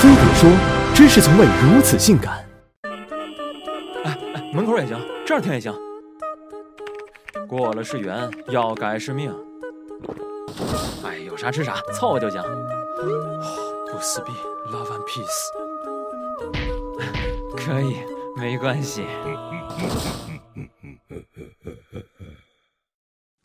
飞碟说：“知识从未如此性感。”哎哎，门口也行，这儿停也行。过了是缘，要改是命。哎，有啥吃啥，凑合就行。不撕逼，love and peace。可以，没关系。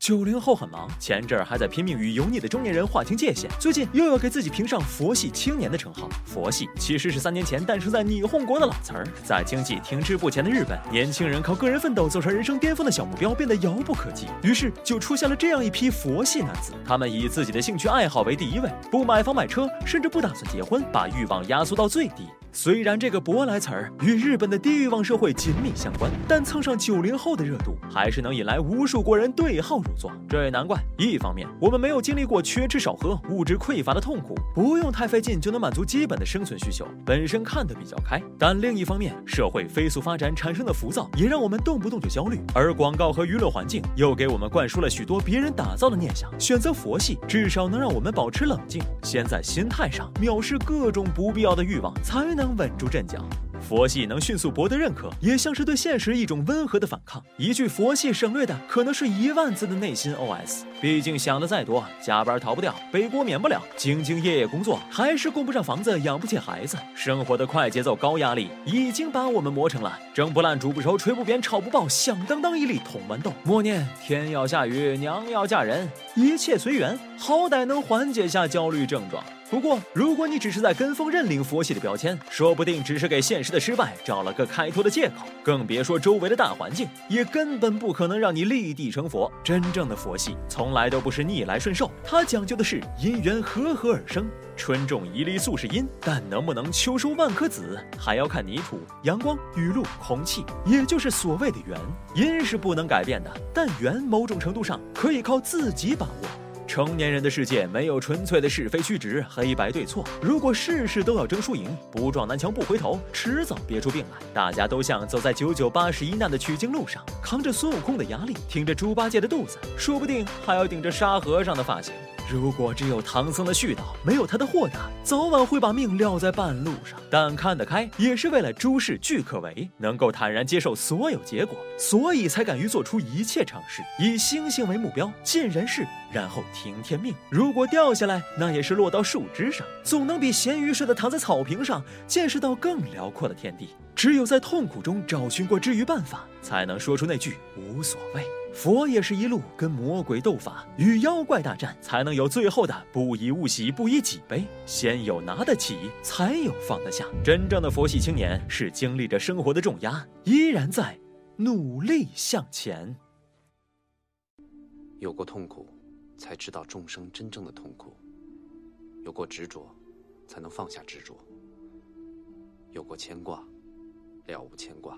九零后很忙，前阵儿还在拼命与油腻的中年人划清界限，最近又要给自己评上佛系青年的称号。佛系其实是三年前诞生在霓虹国的老词儿，在经济停滞不前的日本，年轻人靠个人奋斗走上人生巅峰的小目标变得遥不可及，于是就出现了这样一批佛系男子，他们以自己的兴趣爱好为第一位，不买房买车，甚至不打算结婚，把欲望压缩到最低。虽然这个舶来词儿与日本的低欲望社会紧密相关，但蹭上九零后的热度，还是能引来无数国人对号入座。这也难怪，一方面我们没有经历过缺吃少喝、物质匮乏的痛苦，不用太费劲就能满足基本的生存需求，本身看得比较开；但另一方面，社会飞速发展产生的浮躁，也让我们动不动就焦虑，而广告和娱乐环境又给我们灌输了许多别人打造的念想。选择佛系，至少能让我们保持冷静，先在心态上藐视各种不必要的欲望，才能。能稳住阵脚。佛系能迅速博得认可，也像是对现实一种温和的反抗。一句佛系省略的可能是一万字的内心 OS。毕竟想的再多，加班逃不掉，背锅免不了，兢兢业业工作还是供不上房子，养不起孩子。生活的快节奏、高压力已经把我们磨成了蒸不烂、煮不熟、吹不扁、炒不爆、响当当一粒铜豌豆。默念天要下雨，娘要嫁人，一切随缘，好歹能缓解下焦虑症状。不过，如果你只是在跟风认领佛系的标签，说不定只是给现实的失败找了个开脱的借口。更别说周围的大环境，也根本不可能让你立地成佛。真正的佛系从来都不是逆来顺受，它讲究的是因缘和合而生。春种一粒粟是因，但能不能秋收万颗子，还要看泥土、阳光、雨露、空气，也就是所谓的缘。因是不能改变的，但缘某种程度上可以靠自己把握。成年人的世界没有纯粹的是非曲直、黑白对错。如果事事都要争输赢，不撞南墙不回头，迟早憋出病来。大家都像走在九九八十一难的取经路上，扛着孙悟空的压力，挺着猪八戒的肚子，说不定还要顶着沙和尚的发型。如果只有唐僧的絮叨，没有他的豁达，早晚会把命撂在半路上。但看得开，也是为了诸事俱可为，能够坦然接受所有结果，所以才敢于做出一切尝试。以星星为目标，尽人事，然后听天命。如果掉下来，那也是落到树枝上，总能比咸鱼似的躺在草坪上，见识到更辽阔的天地。只有在痛苦中找寻过治愈办法，才能说出那句无所谓。佛也是一路跟魔鬼斗法，与妖怪大战，才能有最后的不以物喜，不以己悲。先有拿得起，才有放得下。真正的佛系青年是经历着生活的重压，依然在努力向前。有过痛苦，才知道众生真正的痛苦；有过执着，才能放下执着；有过牵挂，了无牵挂。